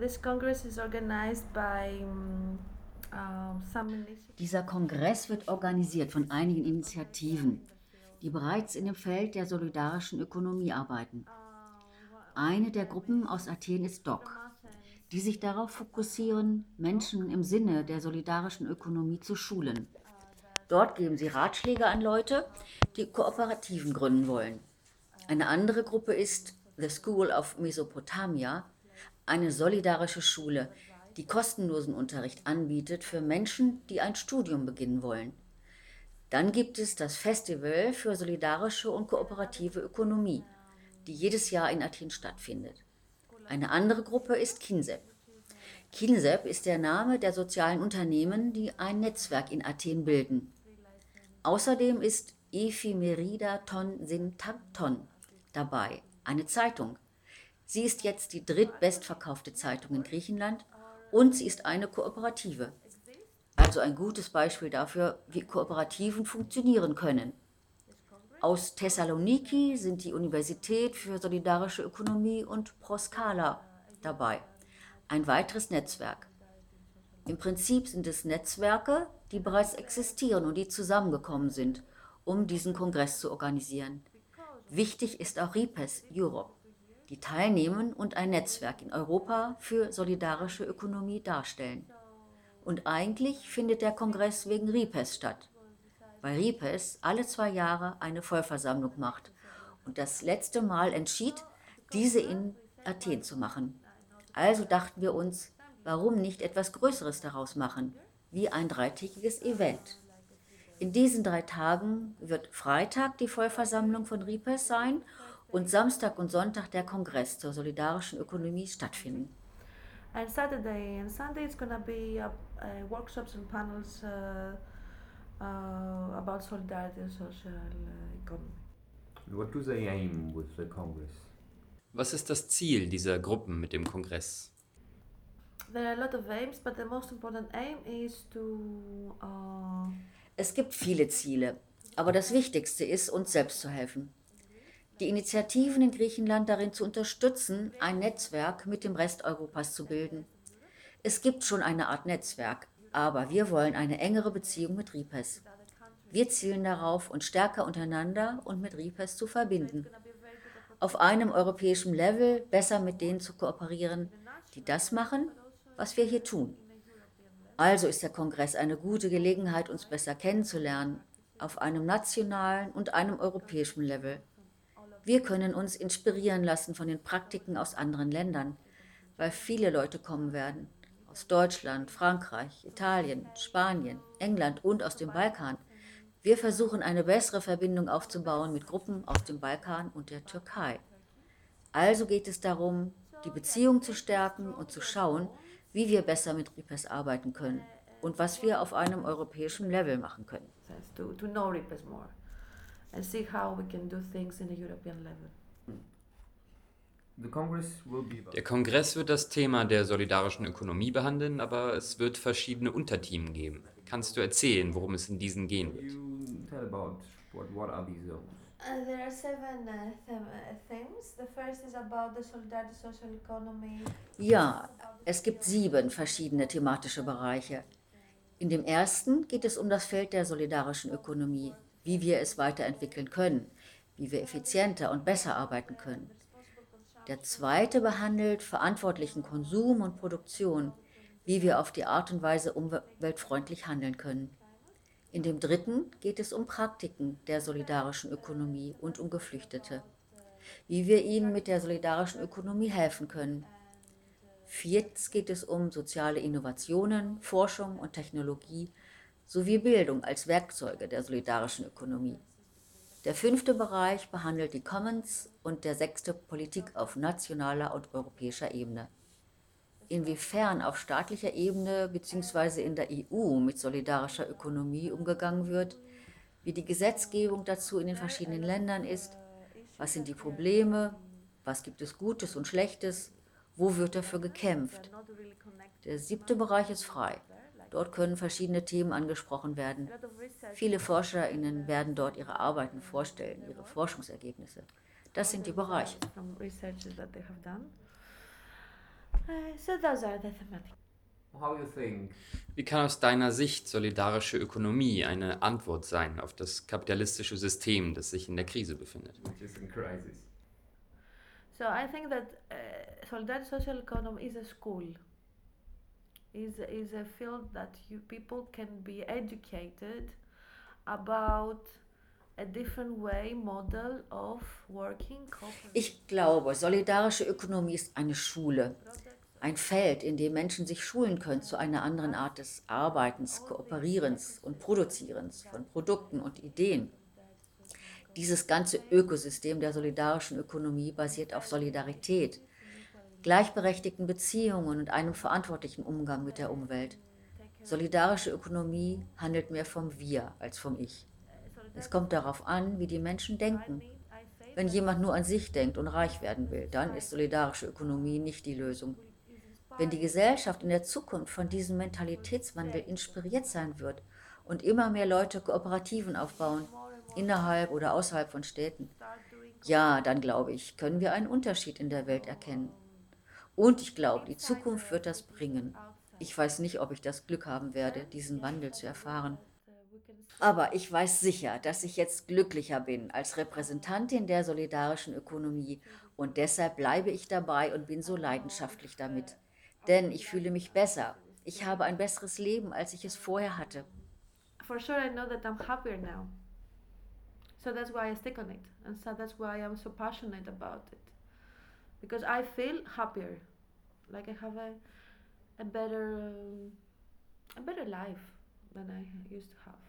this Congress is organized by um. Dieser Kongress wird organisiert von einigen Initiativen, die bereits in dem Feld der solidarischen Ökonomie arbeiten. Eine der Gruppen aus Athen ist DOC, die sich darauf fokussieren, Menschen im Sinne der solidarischen Ökonomie zu schulen. Dort geben sie Ratschläge an Leute, die Kooperativen gründen wollen. Eine andere Gruppe ist The School of Mesopotamia, eine solidarische Schule, die kostenlosen Unterricht anbietet für Menschen, die ein Studium beginnen wollen. Dann gibt es das Festival für solidarische und kooperative Ökonomie, die jedes Jahr in Athen stattfindet. Eine andere Gruppe ist KINSEP. KINSEP ist der Name der sozialen Unternehmen, die ein Netzwerk in Athen bilden. Außerdem ist Ephemerida Ton Sintakton dabei, eine Zeitung. Sie ist jetzt die drittbestverkaufte Zeitung in Griechenland und sie ist eine Kooperative. Also ein gutes Beispiel dafür, wie Kooperativen funktionieren können. Aus Thessaloniki sind die Universität für solidarische Ökonomie und Proscala dabei. Ein weiteres Netzwerk. Im Prinzip sind es Netzwerke, die bereits existieren und die zusammengekommen sind, um diesen Kongress zu organisieren. Wichtig ist auch RIPES Europe, die teilnehmen und ein Netzwerk in Europa für solidarische Ökonomie darstellen. Und eigentlich findet der Kongress wegen RIPES statt weil Ripes alle zwei Jahre eine Vollversammlung macht und das letzte Mal entschied, diese in Athen zu machen. Also dachten wir uns, warum nicht etwas Größeres daraus machen, wie ein dreitägiges Event. In diesen drei Tagen wird Freitag die Vollversammlung von Ripes sein und Samstag und Sonntag der Kongress zur solidarischen Ökonomie stattfinden. And Saturday and Sunday it's gonna be uh, uh, workshops and panels uh, uh, about solidarity and social uh, economy. What do they aim with the Congress? Was ist das Ziel dieser Gruppen mit dem Kongress? There are a lot of aims, but the most important aim is to. Uh, Es gibt viele Ziele, aber das Wichtigste ist, uns selbst zu helfen. Die Initiativen in Griechenland darin zu unterstützen, ein Netzwerk mit dem Rest Europas zu bilden. Es gibt schon eine Art Netzwerk, aber wir wollen eine engere Beziehung mit Ripes. Wir zielen darauf, uns stärker untereinander und mit Ripes zu verbinden. Auf einem europäischen Level besser mit denen zu kooperieren, die das machen, was wir hier tun. Also ist der Kongress eine gute Gelegenheit, uns besser kennenzulernen, auf einem nationalen und einem europäischen Level. Wir können uns inspirieren lassen von den Praktiken aus anderen Ländern, weil viele Leute kommen werden aus Deutschland, Frankreich, Italien, Spanien, England und aus dem Balkan. Wir versuchen eine bessere Verbindung aufzubauen mit Gruppen aus dem Balkan und der Türkei. Also geht es darum, die Beziehung zu stärken und zu schauen, wie wir besser mit RIPES arbeiten können und was wir auf einem europäischen Level machen können. to, to know RIPES more and see how we can do things in a European level. Der Kongress wird das Thema der solidarischen Ökonomie behandeln, aber es wird verschiedene Unterthemen geben. Kannst du erzählen, worum es in diesen gehen wird? Uh, there are seven uh, uh, themes. The first is about the solidarity social economy. Ja, es gibt sieben verschiedene thematische Bereiche. In dem ersten geht es um das Feld der solidarischen Ökonomie, wie wir es weiterentwickeln können, wie wir effizienter und besser arbeiten können. Der zweite behandelt verantwortlichen Konsum und Produktion, wie wir auf die Art und Weise umweltfreundlich handeln können. In dem dritten geht es um Praktiken der solidarischen Ökonomie und um Geflüchtete, wie wir ihnen mit der solidarischen Ökonomie helfen können. Viertens geht es um soziale Innovationen, Forschung und Technologie sowie Bildung als Werkzeuge der solidarischen Ökonomie. Der fünfte Bereich behandelt die Commons und der sechste Politik auf nationaler und europäischer Ebene. Inwiefern auf staatlicher Ebene bzw. in der EU mit solidarischer Ökonomie umgegangen wird, wie die Gesetzgebung dazu in den verschiedenen Ländern ist, was sind die Probleme, was gibt es Gutes und Schlechtes, wo wird dafür gekämpft. Der siebte Bereich ist frei. Dort können verschiedene Themen angesprochen werden. Viele ForscherInnen werden dort ihre Arbeiten vorstellen, ihre Forschungsergebnisse. Das sind die Bereiche. So those are the thematic. How you think Wie kann aus deiner Sicht solidarische Ökonomie eine Antwort sein auf das kapitalistische System, das sich in der Krise befindet? which is in crisis? So I think that uh, solidarity social economy is a school. Is is a field that you people can be educated about a different way model of working. Ich glaube, solidarische Ökonomie ist eine Schule, ein Feld, in dem Menschen sich schulen können zu einer anderen Art des Arbeitens, Kooperierens und Produzierens von Produkten und Ideen. Dieses ganze Ökosystem der solidarischen Ökonomie basiert auf Solidarität, gleichberechtigten Beziehungen und einem verantwortlichen Umgang mit der Umwelt. Solidarische Ökonomie handelt mehr vom Wir als vom Ich. Es kommt darauf an, wie die Menschen denken. Wenn jemand nur an sich denkt und reich werden will, dann ist solidarische Ökonomie nicht die Lösung. Wenn die Gesellschaft in der Zukunft von diesem Mentalitätswandel inspiriert sein wird und immer mehr Leute Kooperativen aufbauen, innerhalb oder außerhalb von Städten, ja, dann glaube ich, können wir einen Unterschied in der Welt erkennen. Und ich glaube, die Zukunft wird das bringen. Ich weiß nicht, ob ich das Glück haben werde, diesen Wandel zu erfahren. Aber ich weiß sicher, dass ich jetzt glücklicher bin als Repräsentantin der solidarischen Ökonomie und deshalb bleibe ich dabei und bin so leidenschaftlich damit. Denn ich fühle mich besser. Ich habe ein besseres Leben, als ich es vorher hatte. For sure, I know that I'm happier now. So that's why I stick on it, and so that's why I'm so passionate about it, because I feel happier, like I have a a better um, a better life than I used to have.